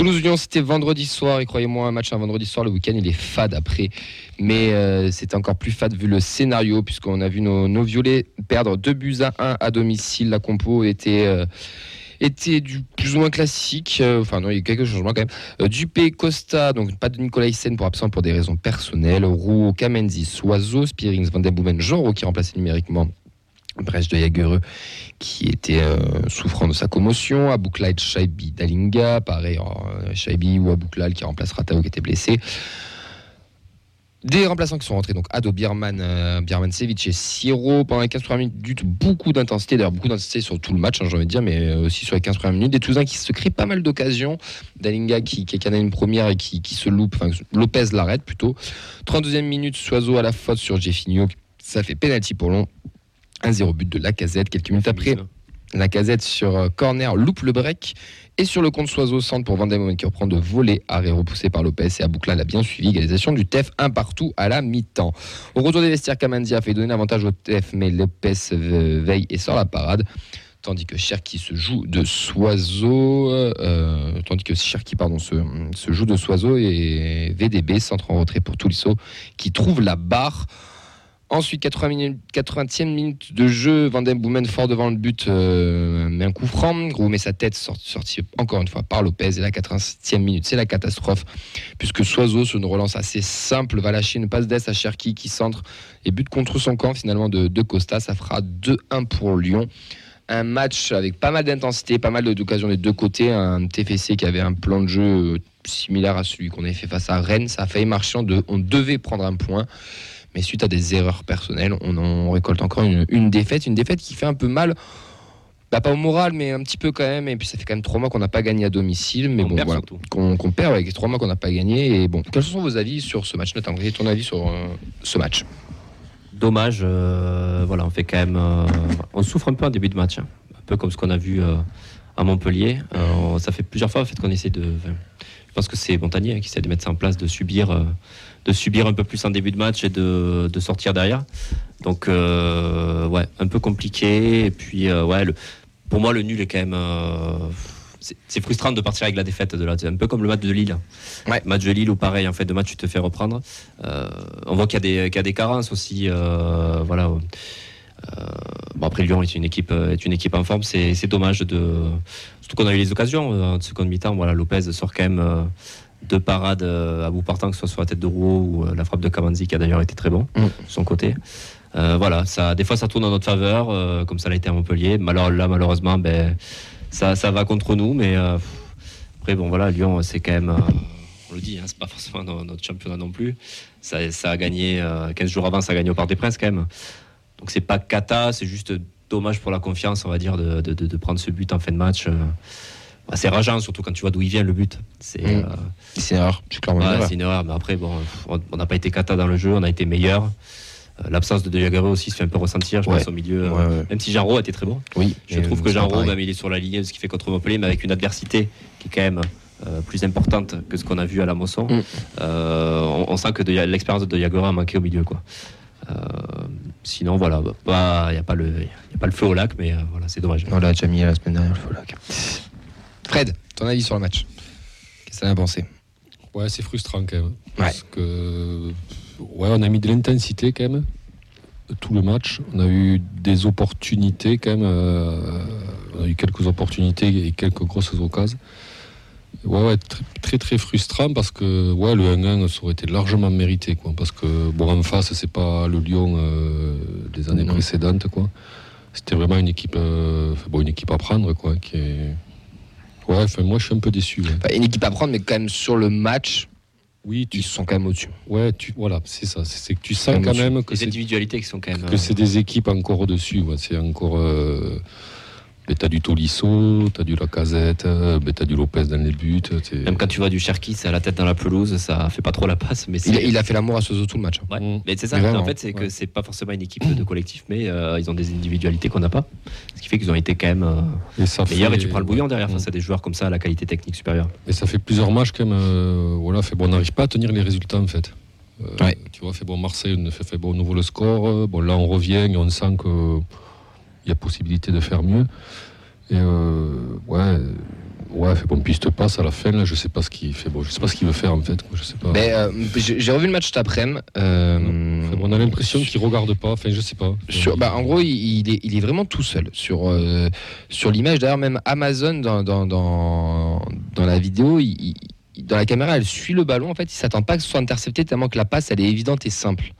Toulouse-Lyon, c'était vendredi soir. Et croyez-moi, un match un vendredi soir, le week-end, il est fade après. Mais euh, c'est encore plus fade vu le scénario, puisqu'on a vu nos, violets perdre 2 buts à 1 à domicile. La compo était. Euh, était du plus ou moins classique. Euh, enfin, non, il y a quelques changements quand même. Dupé, Costa, donc pas de Nicolas Hyssen pour absent pour des raisons personnelles. Roux, Kamenzi, Soiseau, Spearings, Van Den qui remplaçait numériquement Brèche de Jagereux qui était euh, souffrant de sa commotion, Abouklal Shaibi Dalinga, pareil, euh, Shaibi ou Abouklal qui remplacera Tao qui était blessé. Des remplaçants qui sont rentrés, donc Ado Bierman, euh, Bierman Sevic et Siro pendant les 15 premières minutes, beaucoup d'intensité, d'ailleurs beaucoup d'intensité sur tout le match, hein, j'ai envie de dire, mais aussi sur les 15 premières minutes. Des Toulousains qui se créent pas mal d'occasions. Dalinga qui, qui a une première et qui, se loupe, enfin Lopez l'arrête plutôt. 32e minute, Soiseau à la faute sur Jeffinho, ça fait pénalty pour long. 1-0 but de la casette. Quelques minutes après, la casette sur euh, corner loupe le break. Et sur le compte Soiseau, centre pour Vendée qui reprend de voler. Arrêt repoussé par Lopez et Aboukla l'a bien suivi. Égalisation du TEF un partout à la mi-temps. Au retour des vestiaires, Kamanzi a fait donner l'avantage au TEF, mais Lopez veille et sort la parade. Tandis que Cherki se joue de Soiseau, euh, tandis que Cherki pardon, se, se, joue de Soiseau et VDB, centre en retrait pour Toulisso, qui trouve la barre. Ensuite, 80 minutes, 80e minute de jeu, Van Boomen fort devant le but, euh, met un coup franc, Gros met sa tête, sortie encore une fois par Lopez. Et la 87e minute, c'est la catastrophe, puisque Soiseau, sur une relance assez simple, va lâcher une passe d'Est à Cherki qui centre et but contre son camp finalement de, de Costa. Ça fera 2-1 pour Lyon. Un match avec pas mal d'intensité, pas mal d'occasions des deux côtés. Un TFC qui avait un plan de jeu euh, similaire à celui qu'on avait fait face à Rennes. Ça a failli marcher, on devait prendre un point. Mais suite à des erreurs personnelles, on en récolte encore une, défaite. Une défaite qui fait un peu mal. Bah, pas au moral, mais un petit peu quand même. Et puis ça fait quand même trois mois qu'on n'a pas gagné à domicile. Mais bon, voilà. Qu'on perd avec trois mois qu'on n'a pas gagné. Et bon, quels sont vos avis sur ce match quel ton avis sur euh, ce match? Dommage. Euh, voilà, on fait quand même. Euh, on souffre un peu en début de match. Hein. Un peu comme ce qu'on a vu à Montpellier. ça fait plusieurs fois en fait, qu'on essaie de. je pense que c'est Montagnier hein, qui essaie de mettre ça en place, de subir de subir un peu plus en début de match et de, de sortir derrière. Donc, euh, ouais, un peu compliqué. Et puis, euh, ouais, le, pour moi, le nul est quand même. Euh, c'est frustrant de partir avec la défaite de là. C'est un peu comme le match de Lille. Ouais. Match de Lille où pareil, en fait, de match, tu te fais reprendre. on voit qu'il y, y, a des carences aussi. voilà. bon, après, Lyon est une équipe, est une équipe en forme. C'est dommage de. Surtout qu'on a eu les occasions en seconde mi-temps. Voilà, Lopez sort quand même deux parades euh, à bout portant, que ce soit sur la tête de Rouault ou euh, la frappe de Kamanzi, qui a d'ailleurs été très bon, mm. de son côté. Euh, voilà, ça, des fois ça tourne en notre faveur, comme ça l'a été à Montpellier. Alors là, malheureusement, ben, ça, ça va contre nous, mais après, bon, voilà, Lyon, c'est quand même, on le dit, hein, c'est pas forcément notre championnat non plus. Ça, ça a gagné, 15 jours avant, ça a gagné au Parc des Princes quand même. Donc c'est pas cata, c'est juste dommage pour la confiance, on va dire, de, de, de prendre ce but en fin de match. Bah, c'est rageant, surtout quand tu vois d'où il vient le but. C'est mm. euh, une erreur, c'est une erreur, mais après, bon, on n'a pas été cata dans le jeu, on a été meilleur. Euh, l'absence de De aussi se fait un peu ressentir, je pense, au milieu. Euh, même si Jean été très bon. Oui, je trouve que Jean même il est sur la ligne, ce qui fait contre Montpellier, mais avec une adversité qui est quand même plus importante que ce qu'on a vu à la Mosson. Mm. on, sent que l'expérience de De a manqué au milieu. Quoi. sinon, voilà, il n'y a, pas le, a pas le feu au lac, mais voilà, c'est dommage. On l'a déjà mis la semaine dernière, le feu au lac. Fred, ton avis sur le match? Qu'est-ce que tu as pensé? Ouais, c'est frustrant quand même. Parce que, ouais, on a mis de l'intensité quand même. Tout le match. On a eu des opportunités quand même. Euh, on a eu quelques opportunités et quelques grosses occasions. Ouais, ouais très, très, frustrant parce que ouais, le 1-1 ça aurait été largement mérité. Quoi, parce que, bon, en face, c'est pas le Lyon euh, des années précédentes. Quoi. C'était vraiment une équipe, euh, bon, une équipe à prendre. Quoi, qui est Ouais, moi je suis un peu déçu. une équipe à prendre, mais quand même sur le match, oui, tu... ils sont quand même au-dessus. Ouais, tu... voilà, c'est ça. C'est que tu sens quand même que les individualités qui sont quand même. Que c'est des équipes encore au-dessus. C'est encore. Euh, tu t'as du Tolisso, t'as du Lacazette, euh, ben, t'as du Lopez dans les buts. Même quand tu vois du Cherki, c'est à la tête dans la pelouse, ça fait pas trop la passe. Mais il, a, fait l'amour à Sozo tout le match. Hein. Mm. Mais c'est ça, en fait, c'est que c'est pas forcément une équipe de collectif, mais euh, ils ont des individualités qu'on n'a pas. Ce qui fait qu'ils ont été quand même euh, et meilleurs et tu prends le bouillon derrière face mm. à des joueurs comme ça à la qualité technique supérieure. Et ça fait plusieurs matchs quand même. voilà, fait, bon, on n'arrive pas à tenir les résultats en fait. Tu vois, fait bon, Marseille, on fait, fait bon, nouveau le score. Bon, là, on revient et on sent qu'il y a possibilité de faire mieux. Et euh, ouais, ouais, fait bon piste passe à la fin. Là, je sais pas ce qu'il fait. Bon, je sais pas ce qu'il veut faire en fait. Je sais pas. Ben, euh, j'ai revu le match cet après-midi. euh, Enfin, on a l'impression qu'il regarde pas. Enfin, je sais pas. Sur, bah, en gros, il, il est, il est vraiment tout seul sur, sur l'image. D'ailleurs, même Amazon, dans, dans, dans, dans la vidéo, il- il- dans la caméra, elle suit le ballon. En fait, il s'attend pas que ce soit intercepté tellement que la passe, elle est évidente et simple.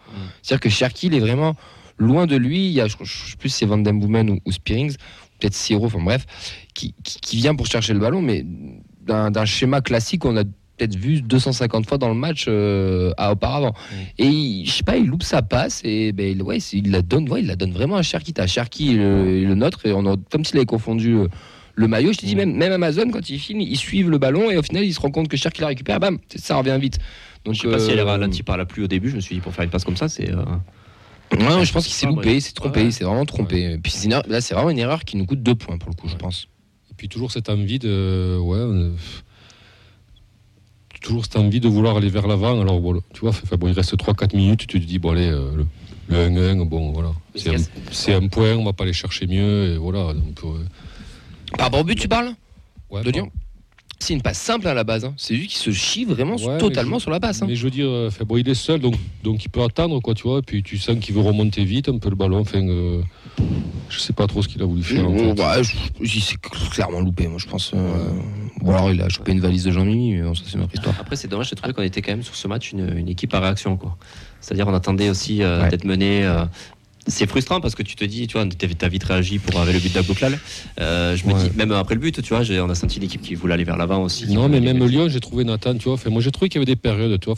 C'est-à-dire que Cherki, il est vraiment loin de lui. Il y a, je, je sais plus si c'est Van Den Boomen ou, ou Spearings, peut-être Siro, enfin bref, qui, qui, qui vient pour chercher le ballon, mais d'un schéma classique qu'on a peut-être vu 250 fois dans le match euh, à- auparavant. Et il- je sais pas, il loupe sa passe et ben, il- ouais, c'est- il la donne, ouais, il la donne vraiment à Cherki. T'as Cherki et le, le nôtre, et on a, comme s'il avait confondu euh, le maillot. Je te dis, même, même Amazon, quand ils filment, ils suivent le ballon et au final, ils se rendent compte que Cherki la récupère, bam, ça revient vite. Donc, Je sais pas si elle est euh, ralentie par la pluie au début. Je me suis dit, pour faire une passe comme ça, c'est. euh, Ouais, non, je pense qu'il s'est Ah, loupé, il s'est trompé, il s'est vraiment trompé. Puis là, c'est vraiment une erreur qui nous coûte deux points pour le coup, je pense. Et puis toujours cette envie de. Ouais. euh, toujours cette envie de vouloir aller vers l'avant. Alors, bon, tu vois, bon, il reste 3-4 minutes. Tu te dis, bon, allez, euh, le, le 1-1, bon, voilà. C'est un, point, on va pas aller chercher mieux. Et voilà. Donc, euh, Par au but, tu parles ouais, de Lyon C'est une passe simple à la base. hein. C'est lui qui se chie vraiment Ouais, totalement je- sur la passe. hein. Mais je veux dire, euh, enfin, bon, il est seul, donc, donc il peut attendre, quoi, tu vois. Et puis tu sens qu'il veut remonter vite un peu le ballon. Enfin, euh, je sais pas trop ce qu'il a voulu faire. en Mmh, fait. ouais, je- il s'est clairement loupé, moi je pense. euh, Ou alors il a chopé une valise de Jean-Mimi, mais bon, ça c'est notre histoire. Après, c'est dommage, j'ai trouvé qu'on était quand même sur ce match une, une équipe à réaction. quoi. C'est-à-dire, on attendait aussi euh, Ouais. d'être mené. C'est frustrant parce que tu te dis, tu vois, t'as vite réagi pour avec le but d'Abouklal. Euh, je me Ouais. dis, même après le but, tu vois, on a senti une équipe qui voulait aller vers l'avant aussi. Non, mais même Lyon, j'ai trouvé Nathan, tu vois. Moi, j'ai trouvé qu'il y avait des périodes, tu vois.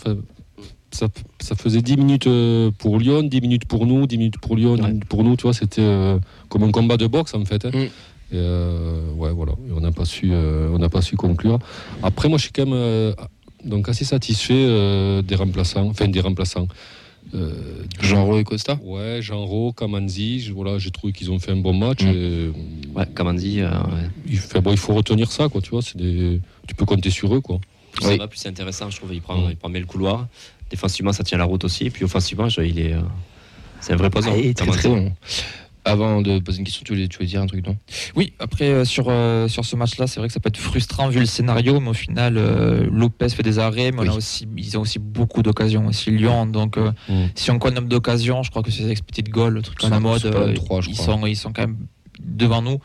ça, ça faisait 10 minutes euh, pour Lyon, 10 minutes pour nous, 10 minutes pour Lyon, 10 Ouais. minutes pour nous, tu vois. C'était euh, comme un combat de boxe, en fait. hein. Mm. Et, euh, ouais, voilà. Et on n'a pas, su, on n'a pas su conclure. Après, moi, je suis quand même donc assez satisfait des remplaçants, enfin, des remplaçants. Euh, Jean-Ro et Costa Ouais, Jean-Ro, Kamanzi, je- voilà, j'ai trouvé qu'ils ont fait un bon match. Et, Ouais, Kamandi, euh, ouais. il, fait, bon, il faut retenir ça, quoi, tu vois. C'est des, tu peux compter sur eux, quoi. plus Oui. ça va, plus c'est intéressant, je trouve. Il prend, il prend bien le couloir. Défensivement, ça tient la route aussi. Et puis offensivement, je- il est, euh, c'est un vrai poison. Ah, il est très Kamandi. très bon. Avant de poser une question, tu voulais, tu voulais dire un truc, non? Oui, après euh, sur, euh, sur ce match-là, c'est vrai que ça peut être frustrant vu le scénario, mais au final, euh, Lopez fait des arrêts, mais on Oui. a aussi, ils ont aussi beaucoup d'occasions, aussi Lyon. Donc, Mm. si on compte nombre d'occasions, je crois que c'est expected goal, le truc C'est- mode, c'est pas 23, je ils, crois. sont, ils sont quand même devant nous.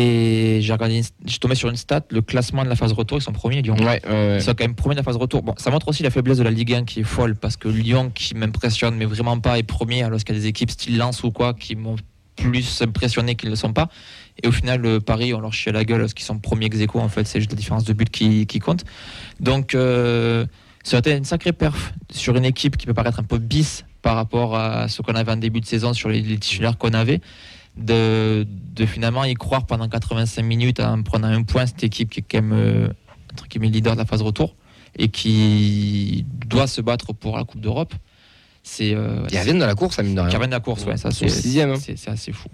Et j'ai regardé, je tombé sur une stat, le classement de la phase retour, ils sont premiers, Lyon. Ouais, ouais, Ils sont quand même premiers de la phase retour. Bon, ça montre aussi la faiblesse de la Ligue 1 qui est folle parce que Lyon, qui m'impressionne, mais vraiment pas, est premier, alors qu'il y a des équipes style Lens ou quoi qui m'ont plus impressionné qu'ils ne le sont pas. Et au final, le Paris, on leur chie à la gueule parce qu'ils sont premiers ex aequo, en fait, c'est juste la différence de but qui, qui compte. Donc, euh, ça a été une sacrée perf sur une équipe qui peut paraître un peu bis par rapport à ce qu'on avait en début de saison sur les, les titulaires qu'on avait. De, de finalement y croire pendant 85 minutes en prenant un point, cette équipe qui est quand même euh, entre guillemets leader de la phase retour et qui doit se battre pour la Coupe d'Europe. C'est euh, Ils reviennent dans la course, ça mine de rien. reviennent de la course, ouais, ça c'est sixième, hein. c'est- c'est assez fou.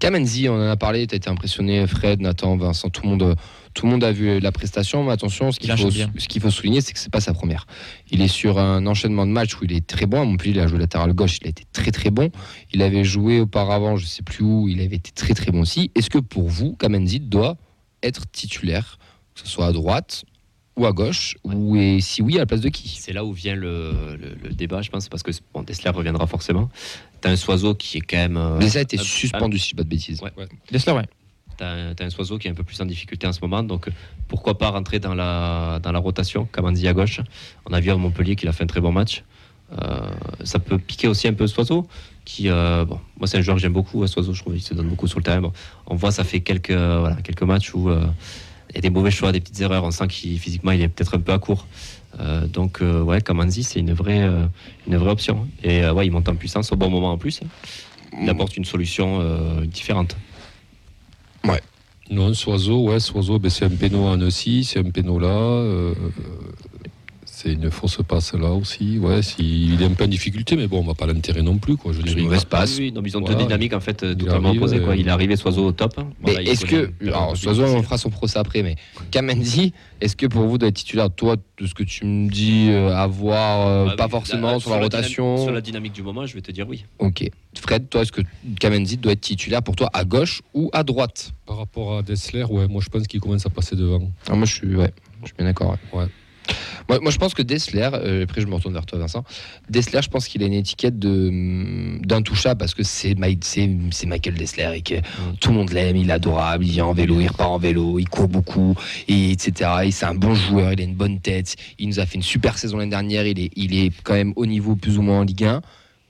Kamenzi, on en a parlé, tu as été impressionné, Fred, Nathan, Vincent, tout le monde, tout le monde a vu la prestation, mais attention, ce qu'il Il faut, ce souligner, c'est que c'est pas sa première. Il est sur un enchaînement de matchs où il est très bon. À Montpellier, il a joué latéral gauche, il a été très très bon. Il avait joué auparavant, je sais plus où, il avait été très très bon aussi. Est-ce que pour vous, Kamenzi doit être titulaire, que ce soit à droite ou à gauche, ou et si oui, à la place de qui? C'est là où vient le, le- le débat, je pense, parce que bon, Dessler reviendra forcément. T'as un Soiseau qui est quand même. euh, Mais ça a été suspendu, si je dis pas de bêtises. Ouais. Dessler, ouais. T'as un, t'as un Soiseau qui est un peu plus en difficulté en ce moment, donc euh, pourquoi pas rentrer dans la, dans la rotation, Kamandi à gauche. On a vu à Montpellier qu'il a fait un très bon match. Euh, ça peut piquer aussi un peu Soiseau, qui, euh, bon, moi c'est un joueur que j'aime beaucoup, hein, Soiseau, je trouve qu'il se donne beaucoup sur le terrain. Bon, on voit, ça fait quelques, voilà, quelques matchs où euh, a des mauvais choix, des petites erreurs, on sent qu'il physiquement il est peut-être un peu à court. Euh, donc euh, ouais, Kamandi c'est une vraie, euh, une vraie option. Et euh, ouais, il monte en puissance au bon moment en plus. Il apporte une solution euh, différente. Non, Soiseau, ouais, Soiseau, ben, c'est un péno en aussi, c'est un péno là. Euh, C'est une fausse passe là aussi. Ouais, s'il est un peu en difficulté, mais bon, on va pas l'enterrer non plus. Quoi. Je veux C'est dire, une il passe. Oui, ils ont Voilà. deux dynamiques en fait Il totalement arrive, opposées. Quoi. euh, Il est arrivé Soiseau au top. hein. Mais Voilà, il est-ce que, alors Soiseau, on fera son procès après, mais Kamenzi, est-ce que pour vous doit être titulaire Toi, de ce que tu me dis, euh, avoir euh, Ah pas oui, forcément sur la rotation. sur la dynamique du moment, je vais te dire oui. Ok. Fred, toi, est-ce que Kamenzi doit être titulaire pour toi à gauche ou à droite? Par rapport à Dessler, ouais, moi je pense qu'il commence à passer devant. Ah, Moi, je suis, ouais, je suis bien d'accord. ouais. Ouais. Moi, moi, je pense que Dessler, euh, après je me retourne vers toi, Vincent. Dessler, je pense qu'il a une étiquette hum, d'intouchable parce que c'est Mi- c'est c'est Michael Dessler et que tout le monde l'aime, il est adorable, il vient en vélo, il repart en vélo, il court beaucoup, et etc. Et c'est un bon joueur, il a une bonne tête. Il nous a fait une super saison l'année dernière. Il est, il est quand même au niveau plus ou moins en Ligue 1.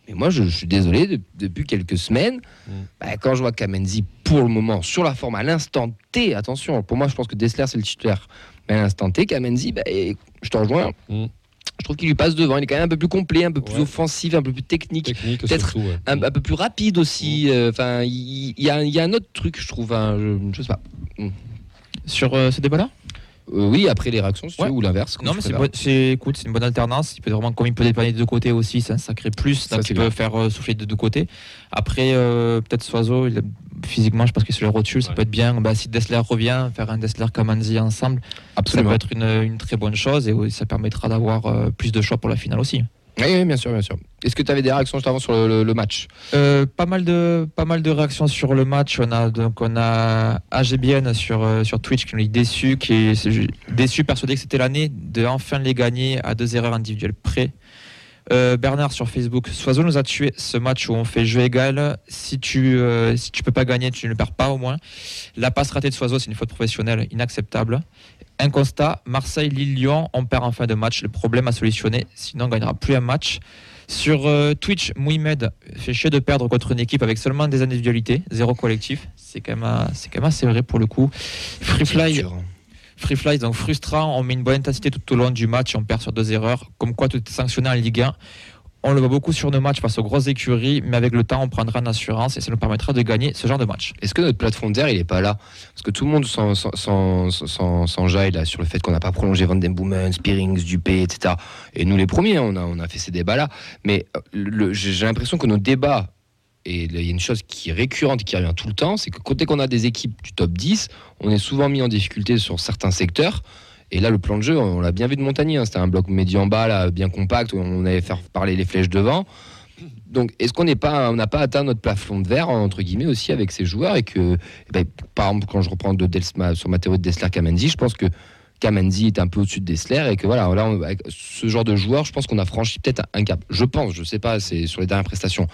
Mais moi, je, je suis désolé, de- depuis quelques semaines, Mm. bah, quand je vois Kamenzi pour le moment sur la forme à l'instant T, attention, pour moi, je pense que Dessler c'est le titulaire. Mais à l'instant T, Kamenzi, bah, et- je te rejoins. Mm. Je trouve qu'il lui passe devant. Il est quand même un peu plus complet, un peu plus Ouais. offensif, un peu plus technique, Technique Peut-être surtout. ouais. un, un peu plus rapide aussi. euh, Enfin, il il y, a- il y a un autre truc, je trouve. hein, je, je sais pas. Sur euh, ce débat-là? Euh, oui, après les réactions, si tu Ouais. veux, ou l'inverse. Non, mais c'est préfères. bon- c'est écoute, c'est une bonne alternance. Il peut vraiment, comme il peut dépanner des deux côtés aussi, c'est un sacré plus. Ça, Donc il peut faire euh, souffler des deux côtés. Après, euh, peut-être Soiseau, il a- physiquement, je pense qu'il est sur les rotules, ça Ouais. peut être bien. Bah, si Dessler revient, faire un Dessler Kamanzi ensemble, ça Absolument. peut être une, une très bonne chose et oui, ça permettra d'avoir euh, plus de choix pour la finale aussi. Oui, oui, bien sûr, bien sûr. Est-ce que tu avais des réactions juste avant sur le, match? Euh, pas mal de pas mal de réactions sur le match. On a donc on a AGBN sur euh, sur Twitch qui nous dit déçu, qui est déçu, persuadé que c'était l'année de enfin les gagner à deux erreurs individuelles près. Euh, Bernard sur Facebook, Soiseau nous a tué ce match où on fait jeu égal. Si tu euh, si tu peux pas gagner, tu ne perds pas au moins. La passe ratée de Soiseau, c'est une faute professionnelle inacceptable. Un constat, Marseille, Lille, Lyon, on perd en fin de match. Le problème à solutionner, sinon on gagnera plus un match. Sur euh, Twitch, Mohamed fait chier de perdre contre une équipe avec seulement des individualités, zéro collectif. C'est quand quand même assez vrai pour le coup. Free Fly, Dur. Free Fly, donc frustrant. On met une bonne intensité tout au long du match. On perd sur deux erreurs. Comme quoi, tout est sanctionné en Ligue 1. On le voit beaucoup sur nos matchs face aux grosses écuries, mais avec le temps, on prendra une assurance et ça nous permettra de gagner ce genre de match. Est-ce que notre plateforme d'air, il est pas là? Parce que tout le monde s'en- s'en- s'en- s'en- s'enjaille là sur le fait qu'on n'a pas prolongé Van Den Boomen, Spearings, Dupé, etc. Et nous les premiers, hein, on a, on a fait ces débats-là. Mais euh, j'ai l'impression que nos débats, et il y a une chose qui est récurrente qui revient tout le temps, c'est que côté qu'on a des équipes du top 10, on est souvent mis en difficulté sur certains secteurs. Et là, le plan de jeu, on l'a bien vu de Montagny. hein. C'était un bloc médian bas, là, bien compact, on allait faire parler les flèches devant. Donc, est-ce qu'on n'est pas, on n'a pas atteint notre plafond de verre entre guillemets aussi avec ces joueurs et que, eh ben, par exemple, quand je reprends de Delsma, sur ma théorie de Dessler Kamenzi, je pense que Kamenzi est un peu au-dessus de Dessler et que voilà, là, ce genre de joueur, je pense qu'on a franchi peut-être un cap. Je pense, je sais pas, c'est sur les dernières prestations.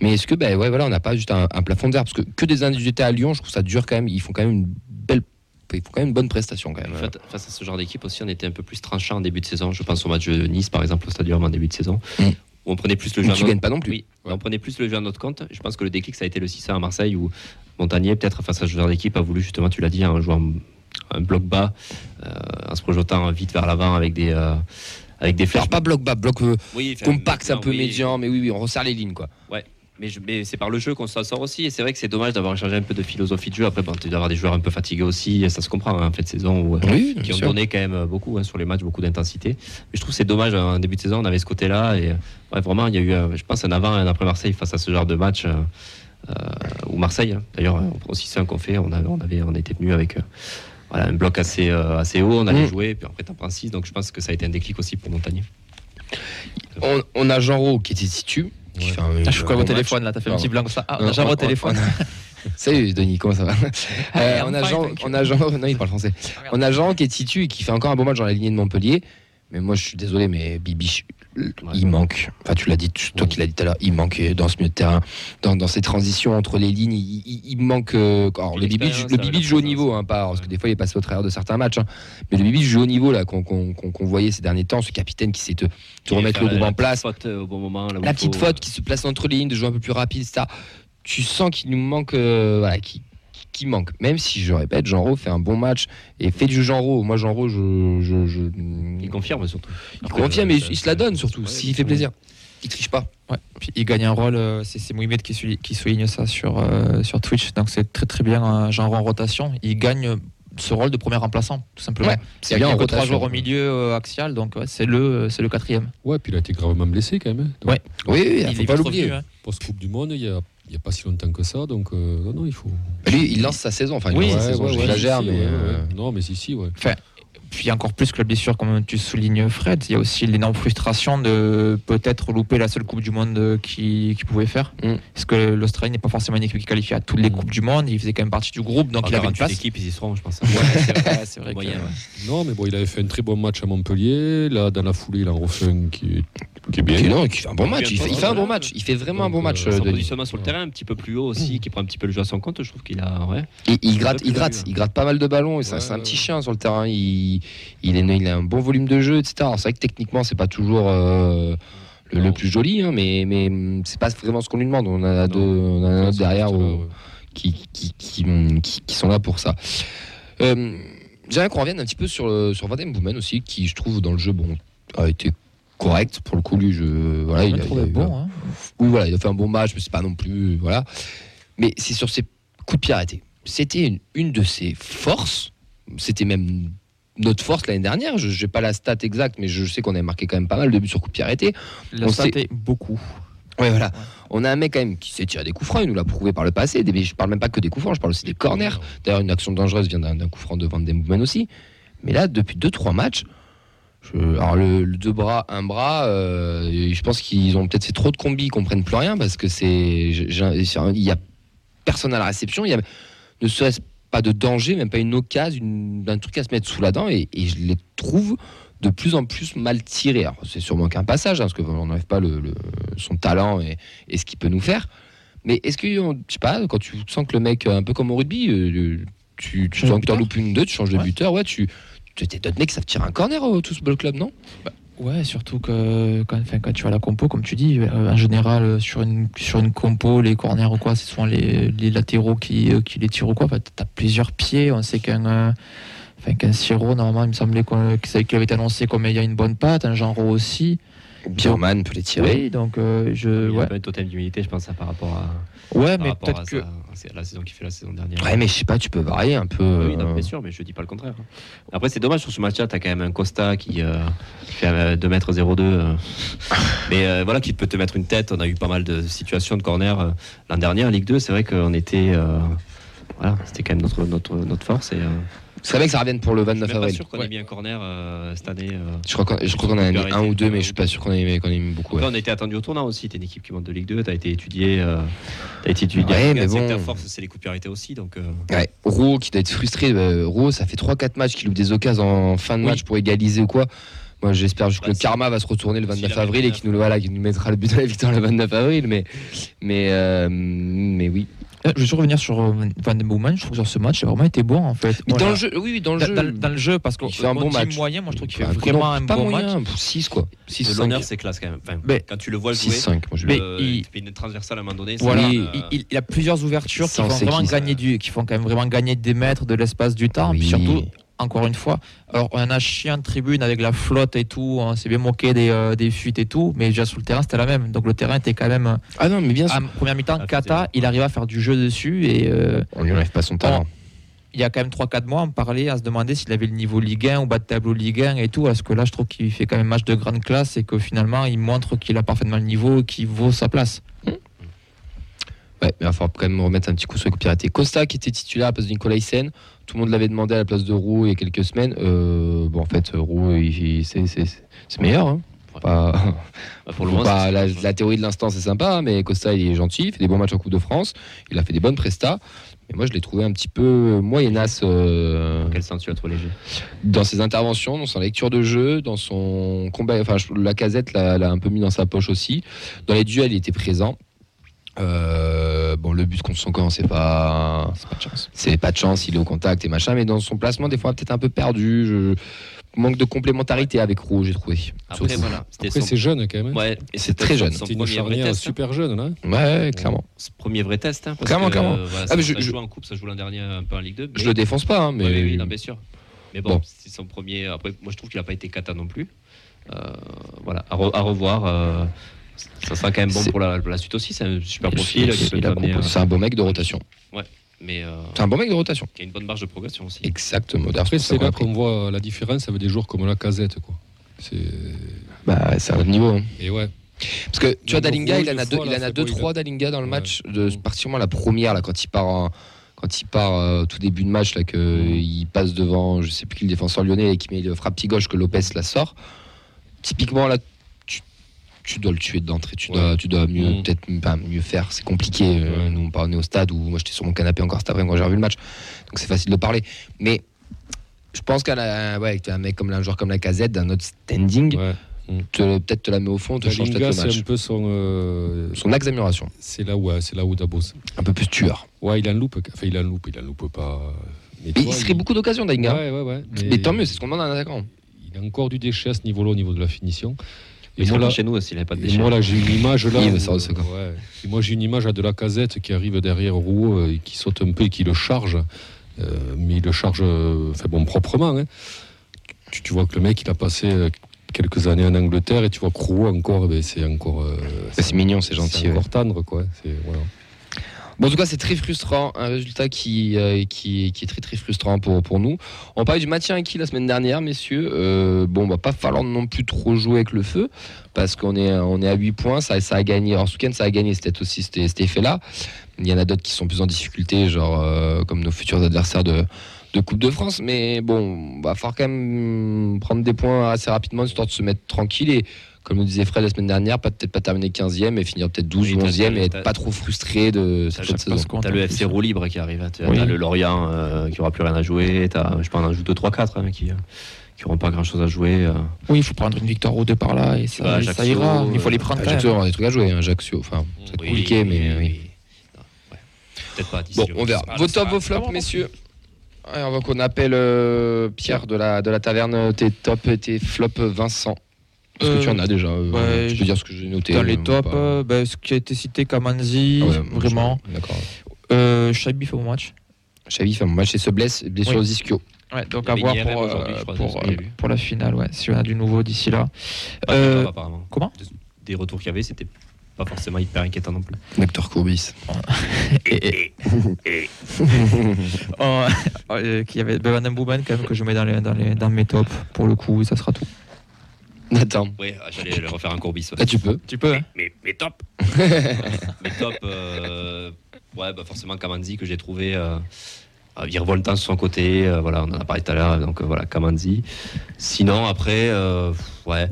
Mais est-ce que, ben ouais, voilà, on n'a pas juste un, plafond de verre? Parce que que des individualités à Lyon, je trouve ça dur quand même. Ils font quand même une ils font quand même une bonne prestation quand même. Fait, face à ce genre d'équipe aussi, on était un peu plus tranchant en début de saison. Je pense au match de Nice, par exemple, au Stadium en début de saison, Mm. où on prenait plus le jeu. Tu gagnes pas non plus. Oui, on prenait plus le jeu à notre compte. Je pense que le déclic, ça a été le 6 à Marseille, où Montagnier, peut-être face à ce genre d'équipe, a voulu justement, tu l'as dit, en jouant un bloc bas, euh, en se projetant vite vers l'avant avec des, euh, avec des flèches. Alors pas bloc bas, bloc euh, Oui, compact, un peu oui. médian, mais oui, oui, on resserre les lignes quoi. Mais, c'est par le jeu qu'on s'en sort aussi. Et c'est vrai que c'est dommage d'avoir changé un peu de philosophie de jeu. Après, bon, tu dois avoir des joueurs un peu fatigués aussi. Ça se comprend hein, en fait de saison où, Oui, qui ont donné quand même beaucoup hein, sur les matchs, beaucoup d'intensité. Mais je trouve que c'est dommage, en début de saison, on avait ce côté-là. Et ouais, vraiment, il y a eu, euh, je pense, un avant et un après Marseille face à ce genre de match. euh, euh, ou Marseille, hein. d'ailleurs, euh, aussi c'est un qu'on fait. On, avait, on, avait, on était venu avec euh, voilà, un bloc assez, euh, assez haut, on allait Mm. jouer, puis après t'en prends 6. Donc je pense que ça a été un déclic aussi pour Montagnier. On, on a Jean-Ro qui était situ. Ouais. fait un- Ah, je suis quoi un au téléphone là, t'as fait un Pardon. petit blanc comme ça. Ah, on a Jean au téléphone. Salut Denis, comment ça va Euh, on, a Jean, thank you. on a Jean, non il parle français. On a Jean qui est titu et qui fait encore un bon match dans la lignée de Montpellier. Mais moi je suis désolé, mais Bibi, il manque. Enfin tu l'as dit, toi qui l'as dit tout à l'heure, il manque euh, dans ce milieu de terrain, dans, dans ces transitions entre les lignes, il, il- il manque. euh, alors, le Bibi, le joue au niveau, hein, pas parce que des fois il est passé au travers de certains matchs. hein. mais le Bibi joue au niveau là qu'on qu'on voyait ces derniers temps, ce capitaine qui sait te, te remettre le groupe en place. faute, euh, au bon moment, là où La petite faut. faute qui se place entre les lignes, de jouer un peu plus rapide, etc. Tu sens qu'il nous manque, euh, voilà, qui, qui manque. Même si je répète, Jean-Ro fait un bon match et fait du Jean-Ro. Moi, Jean-Ro, je, je, je- Il confirme surtout. il Après, confirme, euh, mais ça- il se la donne surtout. ouais, S'il fait plaisir, il triche pas. Ouais. Puis il gagne un rôle, euh, c'est c'est Mohamed qui, souligne- qui souligne ça sur, euh, sur Twitch, donc c'est très très bien, euh, genre en rotation. Il gagne ce rôle de premier remplaçant, tout simplement. Ouais, c'est bien. Il y a trois joueurs au milieu euh, axial, donc ouais, c'est le, c'est le quatrième. Ouais, puis il a été gravement blessé quand même. Ouais. Oui, il, il faut pas l'oublier. Hein. Post-Coupe du Monde, il y a il n'y a pas si longtemps que ça, donc euh, non, non, il faut. Lui, il lance sa saison, enfin, il oui, lance sa saison, ouais, j'exagère, si, mais. Euh... Non, mais si, si, ouais. Enfin, puis encore plus que la blessure, comme tu soulignes, Fred, il y a aussi l'énorme frustration de peut-être louper la seule Coupe du Monde qu'il qui pouvait faire. Mm. Parce que l'Australie n'est pas forcément une équipe qui qualifie à toutes les mm. Coupes du Monde. Il faisait quand même partie du groupe, donc il avait une place. équipe, ils y seront, je pense. Ouais, c'est vrai. vrai que... Non, mais bon, il avait fait un très bon match à Montpellier. Là, dans la foulée, il en refait un qui est qui est bien. Non, qui fait un bon match. Il fait, il fait un bon match. Il fait vraiment Donc, un bon match. Euh, Euh, son Denis. positionnement sur le terrain, un petit peu plus haut aussi, qui prend un petit peu le jeu à son compte. Je trouve qu'il a. Ouais. Il, il gratte, il gratte, il gratte pas mal de ballons. et C'est Ouais, c'est un petit chien sur le terrain. Il, il, est, il a un bon volume de jeu, etc. C'est vrai que techniquement, c'est pas toujours euh, le, plus joli, hein, mais, mais hum, c'est pas vraiment ce qu'on lui demande. On en a deux, on a un autre derrière ouais, ouais. qui, qui, qui, qui- qui sont là pour ça. Euh, J'aimerais qu'on revienne un petit peu sur, le- sur Vadim Boumen aussi, qui, je trouve, dans le jeu, bon, a été correct. Pour le coup, lui, je, voilà, il, Je a, le trouvais il a eu bon. un- hein. oui, voilà, il a fait un bon match, mais c'est pas non plus. Voilà. Mais c'est sur ses coups de pied arrêtés. C'était une, une de ses forces. C'était même notre force l'année dernière. Je n'ai pas la stat exacte, mais je sais qu'on avait marqué quand même pas mal de buts sur coups de pied arrêtés. La On stat sait- est beaucoup. Ouais, voilà. On a un mec quand même qui sait tirer des coups francs, il nous l'a prouvé par le passé. Mais je parle même pas que des coups francs, je parle aussi des corners. D'ailleurs, une action dangereuse vient d'un coup franc de Van Den aussi. Mais là, depuis 2-3 matchs, je- alors le, le deux bras, un bras, euh, je pense qu'ils ont peut-être fait trop de combis, ils comprennent plus rien parce que c'est, il y a personne à la réception, il y a ne serait-ce pas de danger, même pas une occasion, une- un truc à se mettre sous la dent, et, et je les trouve de plus en plus mal tirés. Alors, c'est sûrement qu'un passage, hein, parce qu'on n'enlève pas le, le- son talent et, et ce qu'il peut nous faire. Mais est-ce que, je sais pas, quand tu sens que le mec, un peu comme au rugby, euh, tu, tu sens que t'en buteur loupes une, deux, tu changes de Ouais. buteur, ouais, tu. tu t'es d'autres mecs qui savent tirer un corner, euh, tout ce ball club, non? Ouais, surtout que quand, enfin, quand tu as la compo, comme tu dis, euh, en général, euh, sur une, sur une compo, les corners ou quoi, ce sont les, les latéraux qui, euh, qui les tirent ou quoi. Enfin, tu as plusieurs pieds. On sait qu'un euh, enfin, qu'un Siro, normalement, il me semblait qu'on- qu'il avait été annoncé comme ayant une bonne patte, un Genro aussi. Bierman peut les tirer. Oui, donc euh, je. Il a Ouais, pas un totem d'humilité, je pense, ça, par rapport à, ouais mais peut-être que. à la saison qu'il fait la saison dernière. Ouais, mais je sais pas, tu peux varier un peu. Oui, non, euh, bien sûr, mais je dis pas le contraire. Après, c'est dommage sur ce match-là, tu as quand même un Costa qui, euh, qui fait euh, 2m02. euh, mais euh, voilà, qui peut te mettre une tête. On a eu pas mal de situations de corner l'an dernier en Ligue 2. C'est vrai qu'on était. euh, voilà, c'était quand même notre, notre, notre force. Et, serait bien que ça revienne pour le je suis 29 même pas avril. sûr qu'on ait mis un corner euh, cette année. euh. Je crois qu'on je en a mis un ou deux, mais je suis pas sûr qu'on ait, mis beaucoup. On a été attendu au tournant aussi. Tu es une équipe qui monte de Ligue 2. Tu as été étudié. euh, t'as été étudié. Ouais, mais bon. Ta force, c'est les arrêtés aussi. Donc, euh, Ouais. Rouault qui doit être frustré. Rouault, ça fait 3-4 matchs qu'il loupe des occasions en fin de Oui. match pour égaliser ou quoi. Moi, j'espère juste que le karma va se retourner le 29 s'il arrive avril et qu'il nous, voilà, nous mettra le but de la victoire le 29 avril. Mais, mais, mais oui. Euh, Je vais juste revenir sur euh, Van den Boomen. Je trouve que sur ce match, il a vraiment été bon en fait. Moi, dans le jeu, oui, oui, dans le jeu. dans- dans le jeu, parce que il fait un bon match. moyen, moi je trouve qu'il fait Enfin, vraiment non, un pas bon match. moyen, 6 quoi. 6 de l'honneur, c'est classe quand même. Enfin, Mais- quand tu le vois jouer, 6-5. Moi, je Mais euh, il- il fait une transversale à un moment donné. ça, Voilà, Oui. euh, il, il- il a plusieurs ouvertures qui font vraiment qui, gagner du, qui font quand même vraiment gagner des mètres, de l'espace, du temps. Oui. Puis surtout, encore une fois, alors on a chié en tribune avec la flotte et tout, on s'est bien moqué des, euh, des fuites et tout, mais déjà sur le terrain c'était la même. Donc le terrain était quand même. Ah non, mais bien sûr. À première mi-temps, Ah, Kata, il arrive à faire du jeu dessus et euh, On lui enlève pas son talent. il y a quand même 3-4 mois, on parlait à se demander s'il avait le niveau Ligue 1 ou bas de tableau Ligue 1 et tout. Parce que là, je trouve qu'il fait quand même match de grande classe et que finalement, il montre qu'il a parfaitement le niveau et qu'il vaut sa place. Ouais, mais il va falloir quand même remettre un petit coup sur les coups. Costa qui était titulaire à la place de Nicolas Hyssen. Tout le monde l'avait demandé à la place de Roux il y a quelques semaines. Euh, bon, en fait, Roux, c'est- meilleur. hein. Pas, bah, pour le pas- la, la théorie de l'instant, c'est sympa, mais Costa, il est gentil, il fait des bons matchs en Coupe de France. Il a fait des bonnes prestats. Mais moi, je l'ai trouvé un petit peu moyennasse euh, Dans quel sens tu l'as léger dans ses interventions, dans sa lecture de jeu, dans son combat. Enfin, la casette l'a l'a un peu mis dans sa poche aussi. Dans les duels, il était présent. Euh, bon, le but contre son camp, c'est pas, C'est pas de chance. c'est pas de chance, il est au contact et machin, mais dans son placement, des fois, peut-être un peu perdu. Je... Manque de complémentarité avec Roux, j'ai trouvé. Après, Surtout. voilà. Après, son- c'est jeune quand même. hein. Ouais, et C'est très jeune. Son C'est une premier vrai charnière test. hein. super jeune. Là. Ouais, clairement. Ce premier vrai test. Hein, parce Clairement, que, clairement. euh, voilà, Ah, mais ça, je- ça je- joue en coupe, ça joue l'an dernier un peu en Ligue 2. Je le défonce pas, hein, mais. Oui, oui, non, bien sûr. Mais bon, Bon. c'est son premier. Après, moi, je trouve qu'il n'a pas été cata non plus. Euh, voilà, à, re- à revoir. euh, ça sera quand même bon pour la, la suite aussi. C'est un super Il- profil. il C'est un beau mec de rotation. mais euh, C'est un bon mec de rotation. qui a une bonne marge de progression aussi. Exactement. Après, c'est là qu'on voit la différence avec des joueurs comme la casette. Quoi. C'est... Bah, c'est un autre niveau. hein. Et ouais. Parce que tu vois, Dalinga, il en a de deux, il en a deux, il trois Dalinga dans le Ouais. match, de, particulièrement la première là quand il part, en- quand il part euh, au tout début de match là que Mm. il passe devant, je sais plus qui le défenseur lyonnais et qui met le frappe pied gauche que Lopez la sort. Typiquement là, tu, dois le tuer d'entrée, tu Ouais. dois, tu dois mieux Mm. peut-être mieux faire, c'est compliqué. Euh, Ouais. Nous on parlait au stade où moi j'étais sur mon canapé encore cet après quand j'ai revu le match, donc c'est facile de parler. Mais je pense qu'un ouais, un mec comme un joueur comme la Casette d'un autre standing, te- peut-être te la met au fond, te change peut-être le c'est match. un peu son. euh, Son axe d'amélioration, c'est là où, ouais, c'est là où Dabos. un peu plus tueur. Ouais, il en loupe. Enfin, il en loupe, il en loupe pas. Mais, Mais il serait beaucoup d'occasions, Dalinga. Ouais, ouais, ouais. Mais, tant mieux, c'est ce qu'on demande à un attaquant. Il a encore du déchet à ce niveau-là, au niveau de la finition. Et moi, là, chez nous aussi, il n'avait pas de déchets. moi, là, j'ai une image là. Yves, ça, ouais. Et moi, j'ai une image de la casette qui arrive derrière Rouault euh, et qui saute un peu et qui le charge. Euh, mais il le charge, euh, enfin bon, proprement. hein. Tu, tu vois que le mec, il a passé quelques années en Angleterre et tu vois que Rouault encore, ben, c'est encore. euh, C'est mignon, c'est gentil. C'est ouais. encore tendre, quoi. C'est, voilà. Bon, en tout cas, c'est très frustrant. Un résultat qui, euh, qui, qui est très très frustrant pour, pour nous. On parlait du maintien acquis la semaine dernière, messieurs. Euh, bon, va pas falloir non plus trop jouer avec le feu parce qu'on est, on est à 8 points. Ça, ça a gagné. Alors, ce week-end, ça a gagné. C'était aussi cet, effet-là. Il y en a d'autres qui sont plus en difficulté, genre euh, comme nos futurs adversaires de, de Coupe de France. Mais bon, va falloir quand même prendre des points assez rapidement histoire de se mettre tranquille. Et comme nous disait Fred la semaine dernière, pas- peut-être pas terminer 15e et finir peut-être 12 Oui, ou t'as- 11e et être pas trop frustré de cette saison. T'as le. FC roue libre qui arrive. hein. T'as Oui. le Lorient euh, qui aura plus rien à jouer. T'as, je pense, en joue 2, 3, 4 hein, qui, euh, qui auront pas grand chose à jouer. euh. Oui, il faut prendre une victoire ou deux par là et ça, ira. Il faut les prendre Ajaccio, on a des trucs à jouer, hein, Ajaccio. Enfin, c'est Oui, compliqué, mais oui. Ouais. Peut-être pas. Bon, le- on verra. Vos tops, vos flops, messieurs. On va qu'on appelle euh, Pierre de la, de la taverne. Tes tops et tes flops, Vincent. Est-ce que Euh, tu en as déjà euh, ouais, Je peux dire ce que j'ai noté. Dans les euh, tops, pas- euh, bah, ce qui a été cité, Kamanzi, Ah ouais, vraiment. D'accord. Euh, Chabi fait bon match. Chavi fait un match et se blesse, blessure Oui. ischio. Ouais, donc à voir pour, euh, crois, pour, euh, la finale, ouais, si on a du nouveau d'ici là. Pas Euh, de top, apparemment. comment Des retours qu'il y avait, c'était pas forcément hyper inquiétant non plus. Docteur Courbis. Oh, euh, qu'il y avait Bevan Mbouben quand même que je mets dans, les, dans, les, dans mes tops pour le coup, ça sera tout. Attends. Ouais, ah, j'allais le refaire un courbis. ouais. Ah, tu peux. Tu peux, hein Mais, mais top Mais top, euh, ouais, bah forcément Kamanzi que j'ai trouvé euh, euh, virevoltant sur son côté, euh, voilà, on en a parlé tout à l'heure, donc euh, voilà, Kamanzi. Sinon, après, euh, ouais,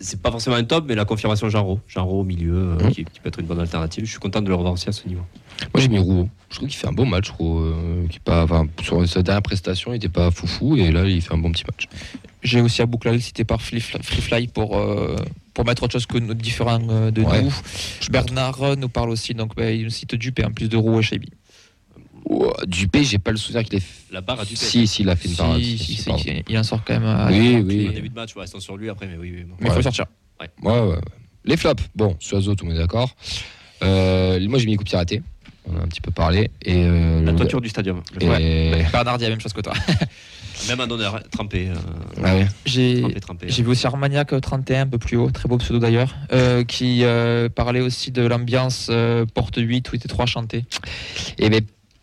c'est pas forcément un top, mais la confirmation Genro, Genro au milieu, euh, Mhm. qui, qui peut être une bonne alternative. Je suis content de le revoir aussi à ce niveau. Moi j'ai mis Rouault. Je trouve qu'il fait un bon match, Rouault, euh, qui est pas, enfin, sur sa dernière prestation, il était pas foufou et là il fait un bon petit match. J'ai aussi Abouklal cité par Free Fly- pour, euh, pour mettre autre chose que nos différents euh, de Ouais. nous. Bernard nous parle aussi, donc bah, il nous cite Dupé en plus de Roux et Chabi. Dupé, j'ai pas le souvenir qu'il ait fait. La barre a dû Si, si, il a fait une parade. Si, si, si, si, si, pardon. si, il en sort quand même. à- Oui, Au oui. début de match, ouais, restons sur lui après, mais oui, oui. bon. Mais il faut Ouais. le sortir. Ouais, ouais, ouais. Les flops, bon, Suazo, tout le monde est d'accord. Euh, moi j'ai mis les coups piratés, on a un petit peu parlé. Et, euh, La le- toiture du stadium. Et-. Bernard dit la même chose que toi. Même un honneur trempé. euh, Ah ouais. J'ai trempé, trempé. J'ai vu aussi Armagnac euh, 31, un peu plus haut, très beau pseudo d'ailleurs, euh, qui euh, parlait aussi de l'ambiance euh, porte 8 où il était trois chantés. Et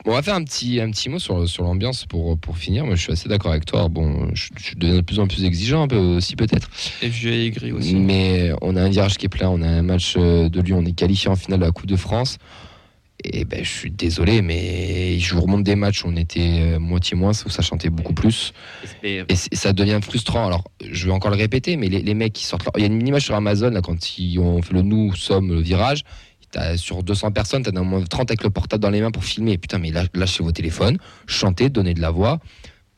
on va faire un petit, un petit mot sur, sur l'ambiance pour, pour finir. Moi, je suis assez d'accord avec toi. Bon, je, je deviens de plus en plus exigeant, un peu aussi peut-être. Et j'ai aigri aussi. Mais on a un virage qui est plein. On a un match euh, de Lyon. On est qualifié en finale de la Coupe de France. Et ben, je suis désolé, mais je vous remonte des matchs où on était euh, moitié moins, où ça chantait beaucoup plus. Et- Et ça devient frustrant. Alors, je vais encore le répéter, mais les, les mecs qui sortent. leur- Il y a une image sur Amazon, là, quand ils ont fait le nous sommes le virage. Sur 200 personnes, tu as au moins 30 avec le portable dans les mains pour filmer. Putain, mais lâ- lâchez vos téléphones, chantez, donnez de la voix,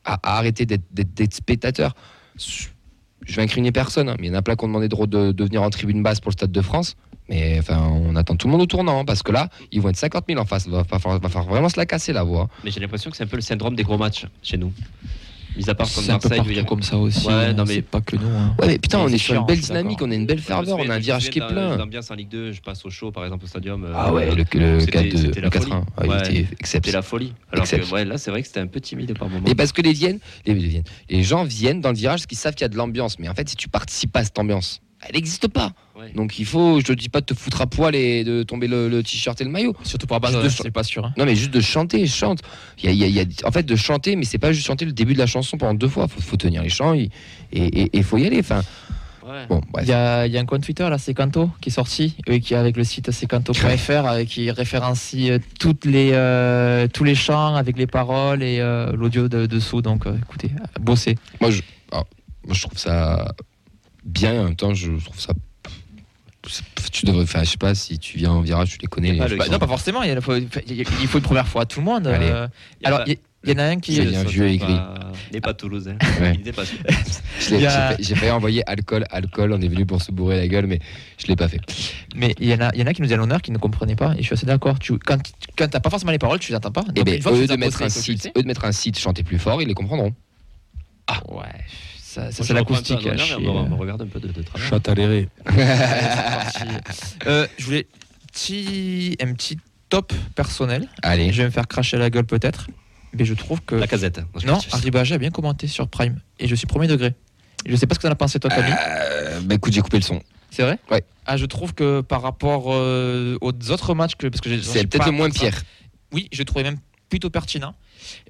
à, arrêter d'être- spectateur. Je vais incriminer personne, hein, il y en a plein qui ont demandé de, venir en tribune basse pour le Stade de France. Mais enfin, on attend tout le monde au tournant, hein, parce que là, ils vont être 50 000 en face. Va, va, va falloir vraiment se la casser, la voix. Mais j'ai l'impression que c'est un peu le syndrome des gros matchs chez nous. Mis à part peu Marseille, il y a- comme ça aussi. Ouais, hein, non, mais- c'est pas que nous. hein. Ouais, mais putain, Mais on est sur une belle dynamique, on a une belle ferveur, on a un virage qui est plein. d'un- L'ambiance en Ligue 2, je passe au show par exemple au stadium. euh, Ah ouais, le, le c'était- 4 de c'était la 4 1 folie. Alors que ouais, là, c'est vrai que c'était un peu timide par moment. Et parce que les, viennent, les, les, viennent- les gens viennent dans le virage parce qu'ils savent qu'il y a de l'ambiance. Mais en fait, si tu participes pas à cette ambiance, elle n'existe pas. Ouais. Donc il faut, je te dis pas de te foutre à poil et de tomber le, le t-shirt et le maillot. Surtout pour Juste Abad, de- c'est pas sûr. hein. Non, mais juste de chanter, chante. Il y a, il y a- il y a- en fait, de chanter, mais c'est pas juste chanter le début de la chanson pendant deux fois. Faut, faut tenir les chants et il faut y aller. Enfin, Ouais. bon. Il y, a, il y a un compte Twitter, là, Secanto, qui est sorti, euh, qui est avec le site secanto.fr, euh, qui référencie euh, toutes les, euh, tous les chants avec les paroles et euh, l'audio de- dessous. Donc, euh, écoutez, bossez. Moi, je, alors, moi, je trouve ça bien et en même temps, je trouve ça. Tu devrais, enfin, je sais pas si tu viens en virage, tu les connais. les pas non, pas forcément. Il, y a- faut, il y a- il faut une première fois à tout le monde. Allez. euh. alors, il y, il y en a un qui. Je viens vieux et pas- gris. n'est pas toulousain. Ouais. Il n'est pas Je l'ai- il y a- J'ai failli envoyer alcool, alcool. On est venu pour se bourrer la gueule, mais je l'ai pas fait. Mais il y, en a, il y en a qui nous à l'honneur qui ne comprenaient pas. Et je suis assez d'accord. Tu, quand quand t'as pas forcément les paroles, tu les entends pas. Et Donc, ben, que eux tu de mettre un il tu site, eux de mettre un site, chanter plus fort, ils les comprendront. sais. Ouais, ça, c'est l'acoustique. mais on me regarde un peu de, de travers. Chat à l'éré. Euh, je voulais petit, un petit top personnel. Allez. Je vais me faire cracher la gueule peut-être. Mais je trouve que. La casette. Non, Arribagé a bien commenté sur Prime. Et je suis premier degré. Je sais pas ce que t'en as pensé toi, Camille. Euh, bah écoute, j'ai coupé le son. C'est vrai? Ouais. Ah, je trouve que par rapport euh, aux autres matchs, que, parce que j'ai- C'est peut-être le moins ça. pire. Oui, je le trouvais même plutôt pertinent.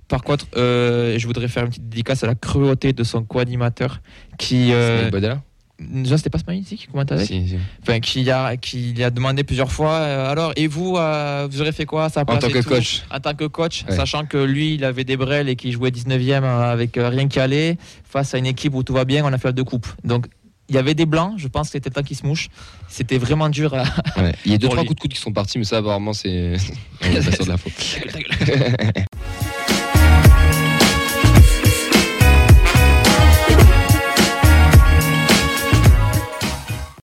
Par contre, euh, je voudrais faire une petite dédicace à la cruauté de son co-animateur qui. euh, Snake Bodala déjà, c'était pas Smiley qui commentait avec Si, si. Enfin, qui a, qui a demandé plusieurs fois euh, alors, et vous, euh, vous aurez fait quoi? À sa En tant que tout coach. En tant que coach, Ouais. sachant que lui, il avait des brels et qu'il jouait 19e avec euh, rien qui allait, face à une équipe où tout va bien, on a fait la deux coupes. Donc, il y avait des blancs, je pense que c'était temps qu'ils se mouchent. C'était vraiment dur à. Ouais. Il y a deux, trois lui. coups de coude qui sont partis, mais ça, apparemment, c'est. On est pas sûr de la faute.